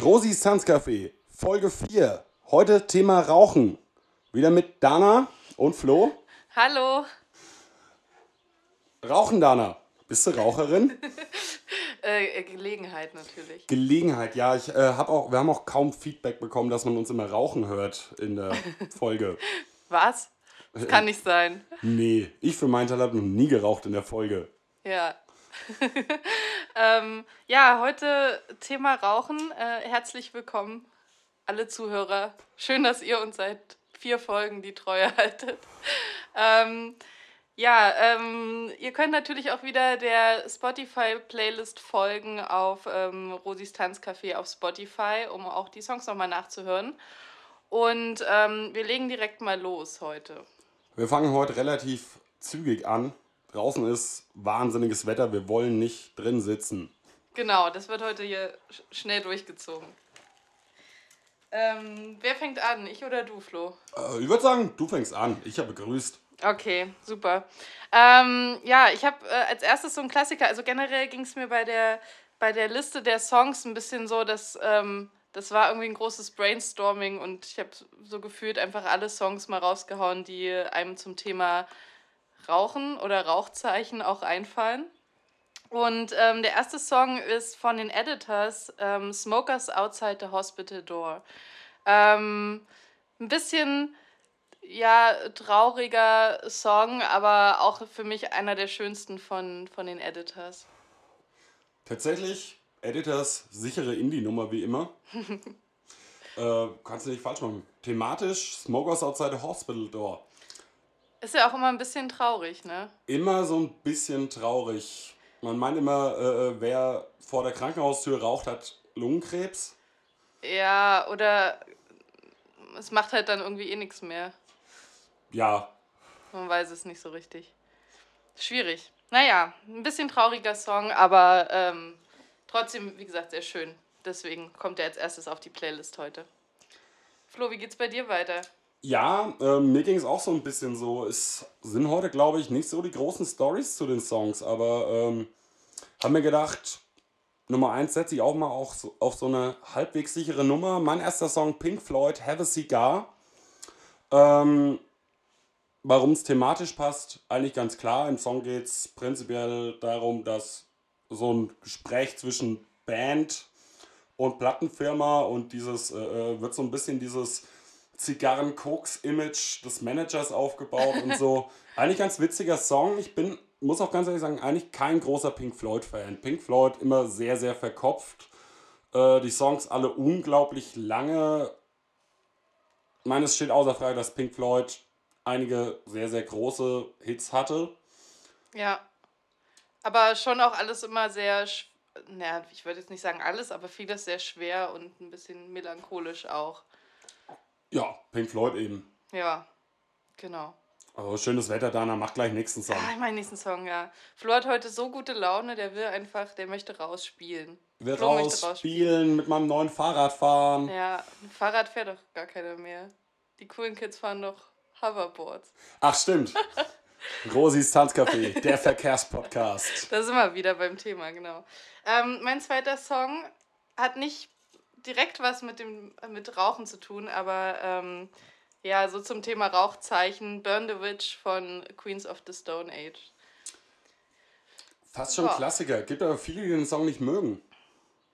Rosis Tanzcafé, Folge 4. Heute Thema Rauchen. Wieder mit Dana und Flo. Hallo. Rauchen, Dana. Bist du Raucherin? Äh, Gelegenheit natürlich. Gelegenheit, ja. Ich, äh, hab auch, wir haben auch kaum Feedback bekommen, dass man uns immer rauchen hört in der Folge. Was? Das kann nicht sein. Nee, ich für meinen Teil habe noch nie geraucht in der Folge. Ja. ähm, ja, heute Thema Rauchen. Äh, herzlich willkommen, alle Zuhörer. Schön, dass ihr uns seit vier Folgen die Treue haltet. Ähm, ja, ähm, ihr könnt natürlich auch wieder der Spotify-Playlist folgen auf ähm, Rosis Tanzcafé auf Spotify, um auch die Songs nochmal nachzuhören. Und ähm, wir legen direkt mal los heute. Wir fangen heute relativ zügig an. Draußen ist wahnsinniges Wetter, wir wollen nicht drin sitzen. Genau, das wird heute hier sch schnell durchgezogen. Ähm, wer fängt an? Ich oder du, Flo? Äh, ich würde sagen, du fängst an. Ich habe begrüßt. Okay, super. Ähm, ja, ich habe äh, als erstes so einen Klassiker. Also generell ging es mir bei der, bei der Liste der Songs ein bisschen so, dass ähm, das war irgendwie ein großes Brainstorming und ich habe so gefühlt einfach alle Songs mal rausgehauen, die einem zum Thema Rauchen oder Rauchzeichen auch einfallen. Und ähm, der erste Song ist von den Editors, ähm, Smokers Outside the Hospital Door. Ähm, ein bisschen, ja, trauriger Song, aber auch für mich einer der schönsten von, von den Editors. Tatsächlich, Editors sichere Indie-Nummer wie immer. äh, kannst du nicht falsch machen. Thematisch, Smokers Outside the Hospital Door. Ist ja auch immer ein bisschen traurig, ne? Immer so ein bisschen traurig. Man meint immer, äh, wer vor der Krankenhaustür raucht, hat Lungenkrebs. Ja, oder es macht halt dann irgendwie eh nichts mehr. Ja. Man weiß es nicht so richtig. Schwierig. Naja, ein bisschen trauriger Song, aber ähm, trotzdem, wie gesagt, sehr schön. Deswegen kommt er als erstes auf die Playlist heute. Flo, wie geht's bei dir weiter? Ja, äh, mir ging es auch so ein bisschen so. Es sind heute, glaube ich, nicht so die großen Stories zu den Songs, aber ähm, habe mir gedacht, Nummer 1 setze ich auch mal auch so, auf so eine halbwegs sichere Nummer. Mein erster Song Pink Floyd, Have a Cigar. Ähm, Warum es thematisch passt, eigentlich ganz klar. Im Song geht es prinzipiell darum, dass so ein Gespräch zwischen Band und Plattenfirma und dieses äh, wird so ein bisschen dieses Zigarren-Koks-Image des Managers aufgebaut und so. Eigentlich ganz witziger Song. Ich bin, muss auch ganz ehrlich sagen, eigentlich kein großer Pink Floyd-Fan. Pink Floyd immer sehr, sehr verkopft. Äh, die Songs alle unglaublich lange. Ich meine, es steht außer Frage, dass Pink Floyd einige sehr, sehr große Hits hatte. Ja. Aber schon auch alles immer sehr, naja, ich würde jetzt nicht sagen alles, aber vieles sehr schwer und ein bisschen melancholisch auch. Ja, Pink Floyd eben. Ja, genau. Also schönes Wetter, Dana, mach gleich nächsten Song. Ah, meinen nächsten Song, ja. Flo hat heute so gute Laune, der will einfach, der möchte rausspielen. Will rausspielen, mit meinem neuen Fahrrad fahren. Ja, Fahrrad fährt doch gar keiner mehr. Die coolen Kids fahren doch Hoverboards. Ach, stimmt. Rosis Tanzcafé, der Verkehrspodcast. Da sind wir wieder beim Thema, genau. Ähm, mein zweiter Song hat nicht direkt was mit dem mit Rauchen zu tun, aber ähm, ja, so zum Thema Rauchzeichen, Burn the Witch von Queens of the Stone Age. Fast schon oh. Klassiker. Gibt aber viele, die den Song nicht mögen.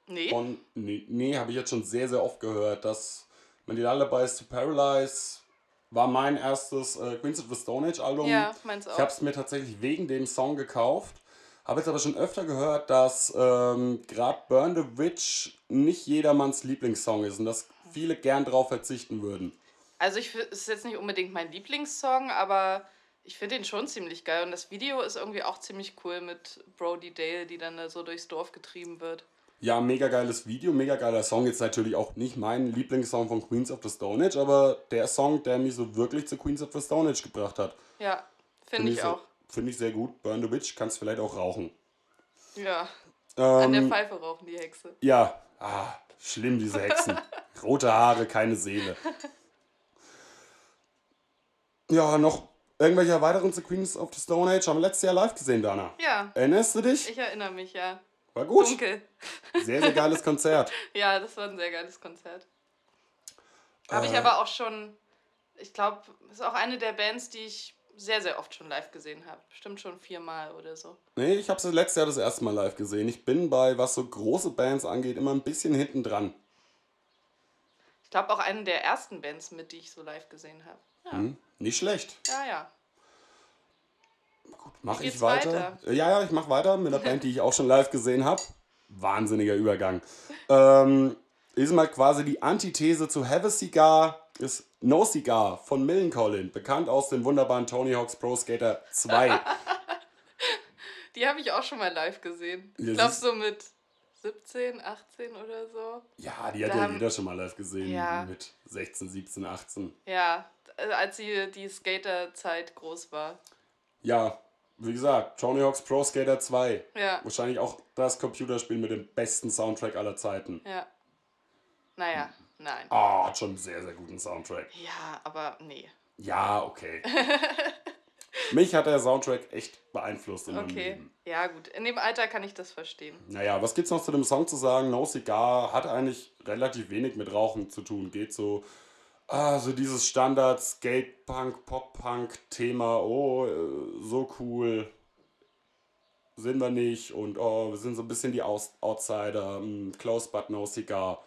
Nee? Von, nee, nee habe ich jetzt schon sehr, sehr oft gehört, dass man die Lullabies to Paralyze war mein erstes äh, Queens of the Stone Age Album. Ja, meins auch. Ich habe es mir tatsächlich wegen dem Song gekauft. Habe jetzt aber schon öfter gehört, dass ähm, gerade Burn the Witch nicht jedermanns Lieblingssong ist und dass viele gern drauf verzichten würden. Also ich es ist jetzt nicht unbedingt mein Lieblingssong, aber ich finde den schon ziemlich geil und das Video ist irgendwie auch ziemlich cool mit Brody Dale, die dann da so durchs Dorf getrieben wird. Ja, mega geiles Video, mega geiler Song. Jetzt natürlich auch nicht mein Lieblingssong von Queens of the Stone Age, aber der Song, der mich so wirklich zu Queens of the Stone Age gebracht hat. Ja, finde find ich, auch. Finde ich sehr gut. Burn the Witch kannst vielleicht auch rauchen. Ja. Ähm, An der Pfeife rauchen die Hexe. Ja. Ah, schlimm, diese Hexen. Rote Haare, keine Seele. Ja, noch irgendwelche Erweiterungen zu Queens of the Stone Age haben wir letztes Jahr live gesehen, Dana. Ja. Erinnerst du dich? Ich erinnere mich, ja. War gut. dunkel. Sehr, sehr geiles Konzert. Ja, das war ein sehr geiles Konzert. Habe ich Äh. aber auch schon, ich glaube, ist auch eine der Bands, die ich sehr, sehr oft schon live gesehen habe. Bestimmt schon viermal oder so. Nee, ich habe sie letztes Jahr das erste Mal live gesehen. Ich bin bei, was so große Bands angeht, immer ein bisschen hinten dran. Ich glaube auch eine der ersten Bands mit, die ich so live gesehen habe. Ja, Hm, nicht schlecht. ja, ja. Mach Wie ich weiter? weiter? Äh, Ja, ja, ich mach weiter mit einer Band, die ich auch schon live gesehen habe. Wahnsinniger Übergang. Ähm, ist mal quasi die Antithese zu Have a Cigar, ist No Cigar von Millencolin, bekannt aus dem wunderbaren Tony Hawk's Pro Skater 2. Die habe ich auch schon mal live gesehen. Ich glaube so mit 17, 18 oder so. ja, die hat Da ja haben- jeder schon mal live gesehen. Ja. Mit 16, 17, 18. Ja, äh, als sie die Skaterzeit groß war. Ja, wie gesagt, Tony Hawk's Pro Skater 2. Ja, Wahrscheinlich auch das Computerspiel mit dem besten Soundtrack aller Zeiten. ja. Naja, nein. Ah, hat schon einen sehr, sehr guten Soundtrack. Ja, aber nee. Ja, okay. Mich hat der Soundtrack echt beeinflusst in meinem Okay. Leben. Ja, gut. In dem Alter kann ich das verstehen. Naja, was gibt's noch zu dem Song zu sagen? No Cigar hat eigentlich relativ wenig mit Rauchen zu tun. Geht so, ah, so dieses Standard Skate-Punk, Pop-Punk-Thema. Oh, äh, so cool sind wir nicht. Und oh, wir sind so ein bisschen die Outsider. mm, Close but no cigar.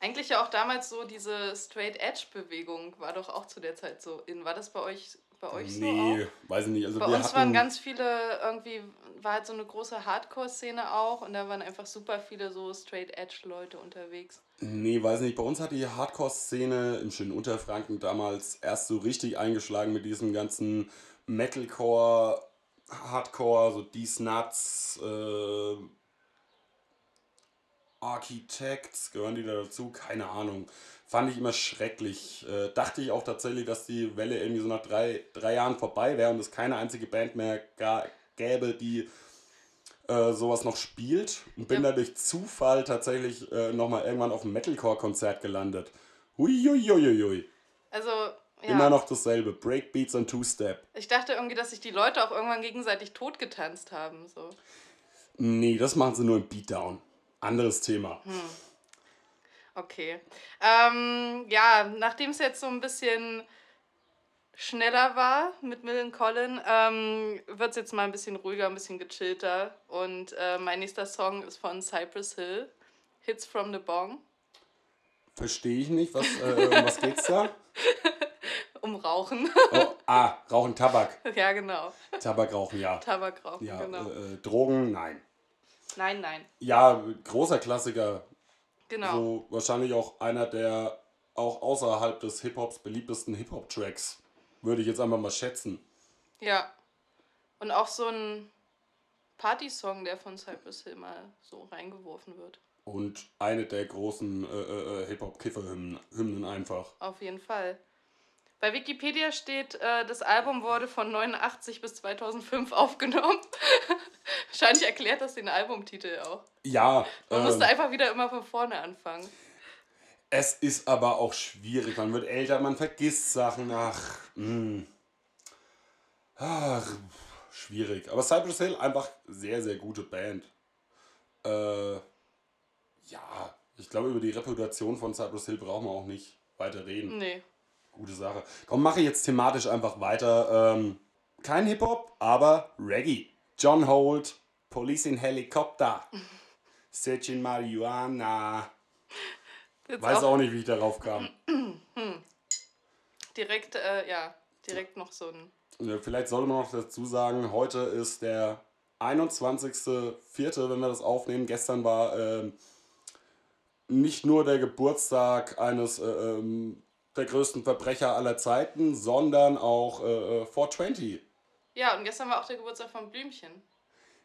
Eigentlich ja auch damals so diese Straight Edge Bewegung war doch auch zu der Zeit so in. War das bei euch bei euch so Nee, weiß ich nicht. Also Bei uns waren ganz viele irgendwie war halt so eine große Hardcore Szene auch und da waren einfach super viele so Straight Edge Leute unterwegs. Nee, weiß nicht. Bei uns hat die Hardcore-Szene im schönen Unterfranken damals erst so richtig eingeschlagen mit diesem ganzen Metalcore, Hardcore, so These Nuts, äh, Architects, gehören die da dazu? Keine Ahnung. Fand ich immer schrecklich. Äh, dachte ich auch tatsächlich, dass die Welle irgendwie so nach drei, drei Jahren vorbei wäre und es keine einzige Band mehr gäbe, die äh, sowas noch spielt. Und bin Ja. da durch Zufall tatsächlich äh, nochmal irgendwann auf einem Metalcore-Konzert gelandet. Huiuiuiui. Also ja, Immer noch dasselbe. Breakbeats und Two-Step. ich dachte irgendwie, dass sich die Leute auch irgendwann gegenseitig totgetanzt haben so. Nee, das machen sie nur im Beatdown. Anderes Thema. Okay. Ähm, ja, nachdem es jetzt so ein bisschen schneller war mit Millen Collin, ähm, wird es jetzt mal ein bisschen ruhiger, ein bisschen gechillter. Und äh, mein nächster Song ist von Cypress Hill, Hits from the Bong, Verstehe ich nicht. Was, äh, um was geht's da? um Rauchen. Oh, ah, Rauchen Tabak. ja, genau. Tabak rauchen, ja. Tabakrauchen, Ja, genau. äh, äh, Drogen, nein. Nein, nein, Ja, großer Klassiker. genau. So wahrscheinlich auch einer der auch außerhalb des Hip-Hops beliebtesten Hip-Hop-Tracks. Würde ich jetzt einfach mal schätzen. Ja. Und auch so ein Partysong, der von Cypress Hill mal so reingeworfen wird. Und eine der großen äh, äh, äh, Hip-Hop-Kiffer-Hymnen Hymnen einfach. Auf jeden Fall. Bei Wikipedia steht, äh, das Album wurde von 89 bis 2005 aufgenommen. Wahrscheinlich erklärt das den Albumtitel auch. Ja, Man ähm, musste einfach wieder immer von vorne anfangen. es ist aber auch schwierig. Man wird älter, man vergisst Sachen. Ach, mh. Ach schwierig. Aber Cypress Hill einfach sehr, sehr gute Band. Äh, ja, ich glaube, über die Reputation von Cypress Hill brauchen wir auch nicht weiter reden. Nee. Gute Sache. Komm, mache jetzt thematisch einfach weiter. Ähm, kein Hip-Hop, aber Reggae. John Holt, Police in Helikopter. Searching Marihuana. Jetzt Weiß auch auch nicht, wie ich darauf kam. direkt, äh, ja, direkt noch so ein. Vielleicht sollte man noch dazu sagen, heute ist der 21.04., wenn wir das aufnehmen. Gestern war ähm, nicht nur der Geburtstag eines äh, ähm, der größten Verbrecher aller Zeiten, sondern auch äh, äh, 420. Ja, und gestern war auch der Geburtstag von Blümchen.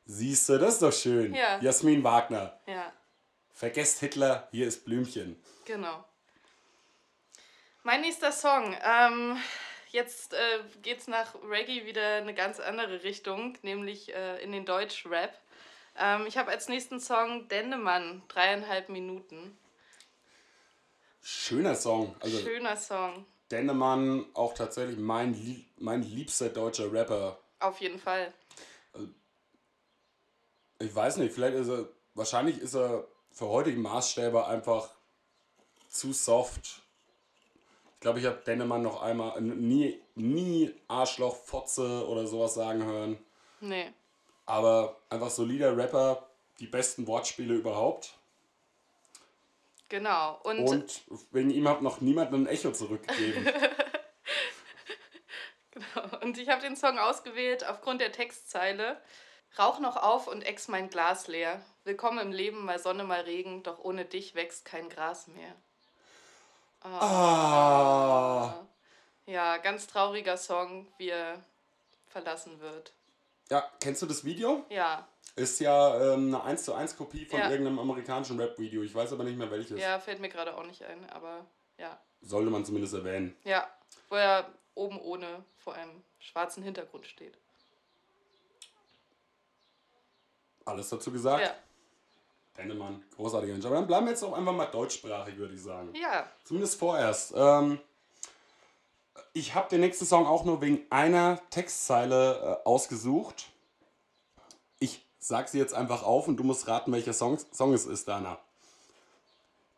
Siehst du, das ist doch schön. Ja. Jasmin Wagner. Ja, Vergesst Hitler, hier ist Blümchen. genau. Mein nächster Song. Ähm, jetzt äh, geht's nach Reggae wieder eine ganz andere Richtung, nämlich äh, in den Deutsch-Rap. Ähm, ich habe als nächsten Song Dendemann, dreieinhalb Minuten. Schöner Song. Also Schöner Song, Dennemann, auch tatsächlich mein, mein liebster deutscher Rapper. auf jeden Fall. Ich weiß nicht, vielleicht ist er, wahrscheinlich ist er für heutige Maßstäbe einfach zu soft. Ich glaube, ich habe Dennemann noch einmal nie, nie Arschloch, Fotze oder sowas sagen hören. Nee. Aber einfach solider Rapper, die besten Wortspiele überhaupt. Genau. Und, Und wegen ihm hat noch niemand ein Echo zurückgegeben. und ich habe den Song ausgewählt aufgrund der Textzeile. Rauch noch auf und ex mein Glas leer. Willkommen im Leben, mal Sonne, mal Regen, doch ohne dich wächst kein Gras mehr. ah. Ja, ganz trauriger Song, wie er verlassen wird. Ja, kennst du das Video? Ja, Ist ja ähm, eine 1 zu 1 Kopie von Ja. irgendeinem amerikanischen Rap-Video. Ich weiß aber nicht mehr welches. ja, fällt mir gerade auch nicht ein, aber ja. Sollte man zumindest erwähnen. Ja, wo er oben ohne vor einem schwarzen Hintergrund steht. Alles dazu gesagt. Ja, Dennemann, großartiger Mensch. Aber dann bleiben wir jetzt auch einfach mal deutschsprachig, würde ich sagen. ja, Zumindest vorerst. Ähm, ich habe den nächsten Song auch nur wegen einer Textzeile äh, ausgesucht. Ich sag sie jetzt einfach auf und du musst raten, welcher Song, Song es ist, Dana.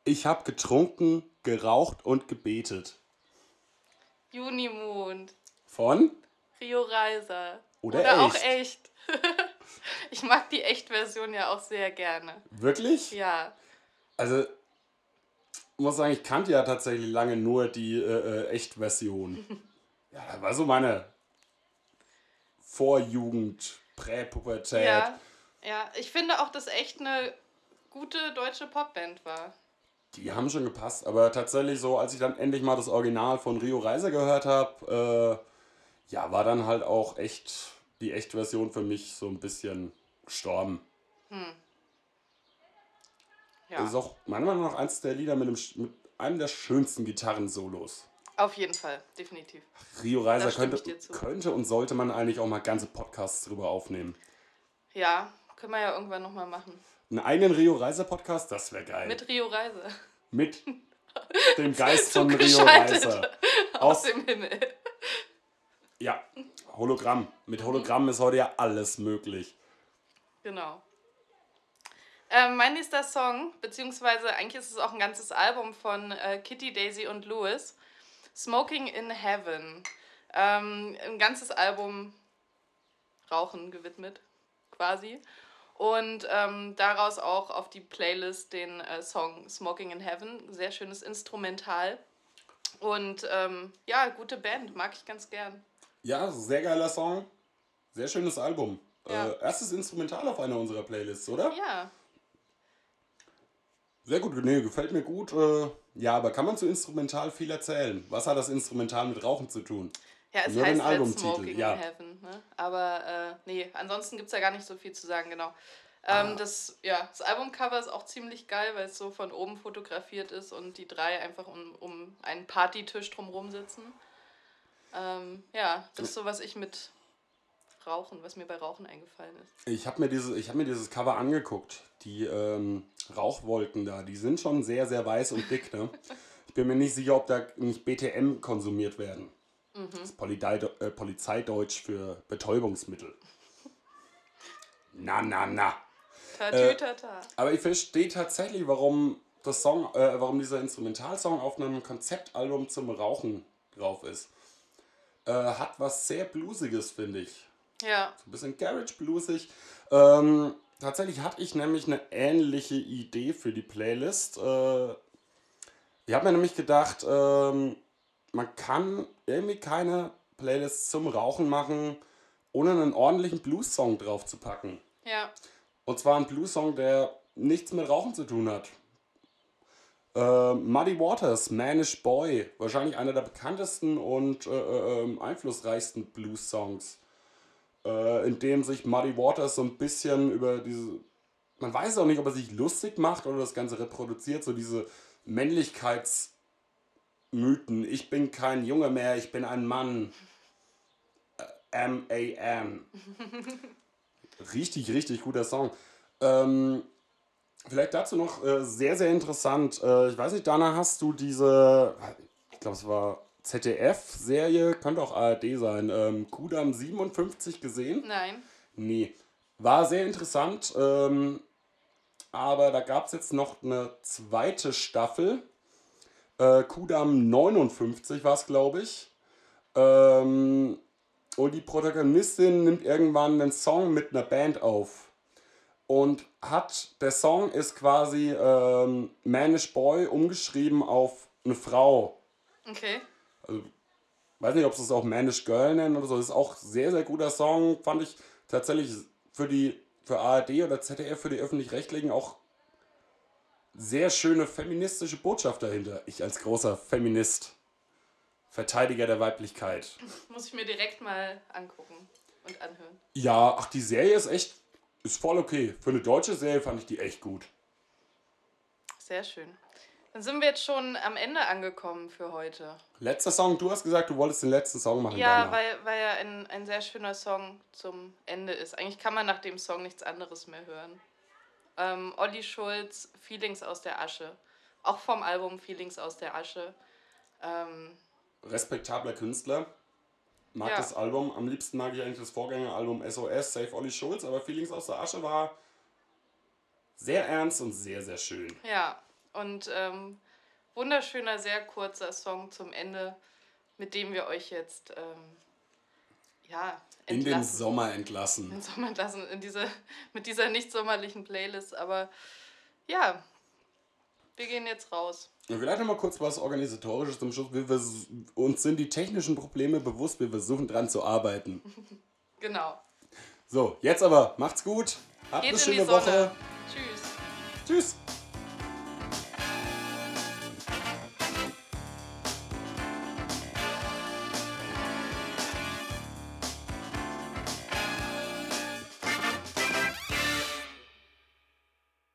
Ich habe getrunken, geraucht und gebetet. Junimond, Von? Rio Reiser. Oder auch echt. echt. ich mag die Echt-Version ja auch sehr gerne. Wirklich? Ja, Also, muss sagen, ich kannte ja tatsächlich lange nur die äh, äh, Echt-Version. ja, das war so meine Vorjugend, Präpubertät. ja, ja. Ich finde auch, dass echt eine gute deutsche Popband war. Die haben schon gepasst, aber tatsächlich so, als ich dann endlich mal das Original von Rio Reiser gehört habe, äh, ja, war dann halt auch echt die Echt-Version für mich so ein bisschen gestorben. Ja, Das ist auch meiner Meinung nach eins der Lieder mit, dem, mit einem der schönsten Gitarrensolos. auf jeden Fall, definitiv. Rio Reiser könnte, könnte und sollte man eigentlich auch mal ganze Podcasts drüber aufnehmen. Ja, können wir ja irgendwann nochmal machen. Einen eigenen Rio Reiser Podcast, das wäre geil. Mit Rio Reiser. Mit dem Geist von Rio Reiser. Aus Aus, dem Himmel. ja, Hologramm. Mit Hologramm ist heute ja alles möglich. Genau. Ähm, mein nächster Song, beziehungsweise eigentlich ist es auch ein ganzes Album von äh, Kitty, Daisy und Lewis, Smoking in Heaven. Ähm, ein ganzes Album Rauchen gewidmet, quasi. Und ähm, daraus auch auf die Playlist den äh, Song Smoking in Heaven. Sehr schönes Instrumental. Und ähm, ja, gute Band, mag ich ganz gern. Ja, sehr geiler Song. Sehr schönes Album. Ja. Äh, erstes Instrumental auf einer unserer Playlists, oder? Ja, Sehr gut, nee, gefällt mir gut. Äh, ja, aber kann man zu Instrumental viel erzählen? Was hat das Instrumental mit Rauchen zu tun? Ja, es Nur heißt Albumtitel, Smoking ja. Heaven. Ne? Aber äh, nee, ansonsten gibt es ja gar nicht so viel zu sagen, genau. Ähm, Ah. das, ja, das Albumcover ist auch ziemlich geil, weil es so von oben fotografiert ist und die drei einfach um, um einen Partytisch drumherum sitzen. Ähm, ja, das ist so, was ich mit Rauchen, was mir bei Rauchen eingefallen ist. Ich habe mir, diese, ich hab mir dieses Cover angeguckt. Die ähm, Rauchwolken da, die sind schon sehr, sehr weiß und dick. Ne? Ich bin mir nicht sicher, ob da nicht BTM konsumiert werden. Das ist Polizei, äh, Polizeideutsch für Betäubungsmittel. Na, na, na. Tatütata. Aber ich verstehe tatsächlich, warum, das Song, äh, warum dieser Instrumentalsong auf einem Konzeptalbum zum Rauchen drauf ist. Äh, hat was sehr Bluesiges, finde ich. Ja, So ein bisschen Garage bluesig. Ähm, tatsächlich hatte ich nämlich eine ähnliche Idee für die Playlist. Äh, ich habe mir nämlich gedacht, ähm, man kann irgendwie keine Playlist zum Rauchen machen, ohne einen ordentlichen Blues-Song drauf zu packen. ja, Und zwar ein Blues-Song, der nichts mit Rauchen zu tun hat. Äh, Muddy Waters, Manish Boy, wahrscheinlich einer der bekanntesten und äh, äh, ähm, einflussreichsten Blues-Songs, äh, in dem sich Muddy Waters so ein bisschen über diese, man weiß auch nicht, ob er sich lustig macht oder das Ganze reproduziert, so diese Männlichkeitsmythen. Ich bin kein Junge mehr, ich bin ein Mann. Äh, M-A-N. Richtig, richtig guter Song. Ähm, vielleicht dazu noch äh, sehr, sehr interessant. Äh, ich weiß nicht, Dana, hast du diese, ich glaube, es war ZDF-Serie, könnte auch ARD sein, ähm, Kudam 57 gesehen? nein. Nee. War sehr interessant, ähm, aber da gab es jetzt noch eine zweite Staffel. Äh, Kudam 59 war es, glaube ich. Ähm, und die Protagonistin nimmt irgendwann einen Song mit einer Band auf. Und hat, der Song ist quasi ähm, Manish Boy umgeschrieben auf eine Frau. Okay. Also, weiß nicht, ob sie es auch Manish Girl nennen oder so. Das ist auch ein sehr, sehr guter Song. Fand ich tatsächlich für die für ARD oder ZDF, für die Öffentlich-Rechtlichen auch sehr schöne feministische Botschaft dahinter. Ich als großer Feminist, Verteidiger der Weiblichkeit. Muss ich mir direkt mal angucken und anhören. Ja, ach, die Serie ist echt, ist voll okay. Für eine deutsche Serie fand ich die echt gut. Sehr schön. Dann sind wir jetzt schon am Ende angekommen für heute. Letzter Song, du hast gesagt, du wolltest den letzten Song machen. Ja, Dana. weil, weil ja ein, ein sehr schöner Song zum Ende ist. Eigentlich kann man nach dem Song nichts anderes mehr hören. Ähm, Olli Schulz, Feelings aus der Asche. Auch vom Album Feelings aus der Asche. Ähm, Respektabler Künstler. Mag Ja. das Album. Am liebsten mag ich eigentlich das Vorgängeralbum SOS, Save Olli Schulz, aber Feelings aus der Asche war sehr ernst und sehr, sehr schön. ja, und ähm, wunderschöner, sehr kurzer Song zum Ende, mit dem wir euch jetzt ähm, ja, In den. Sommer entlassen. in den Sommer entlassen, in diese, mit dieser nicht sommerlichen Playlist. Aber ja, wir gehen jetzt raus. Und vielleicht noch mal kurz was Organisatorisches zum Schluss. Wir uns sind die technischen Probleme bewusst, wir versuchen dran zu arbeiten. Genau. So, jetzt aber, macht's gut. Habt Geht eine in die schöne Sonne. Woche. Tschüss. Tschüss.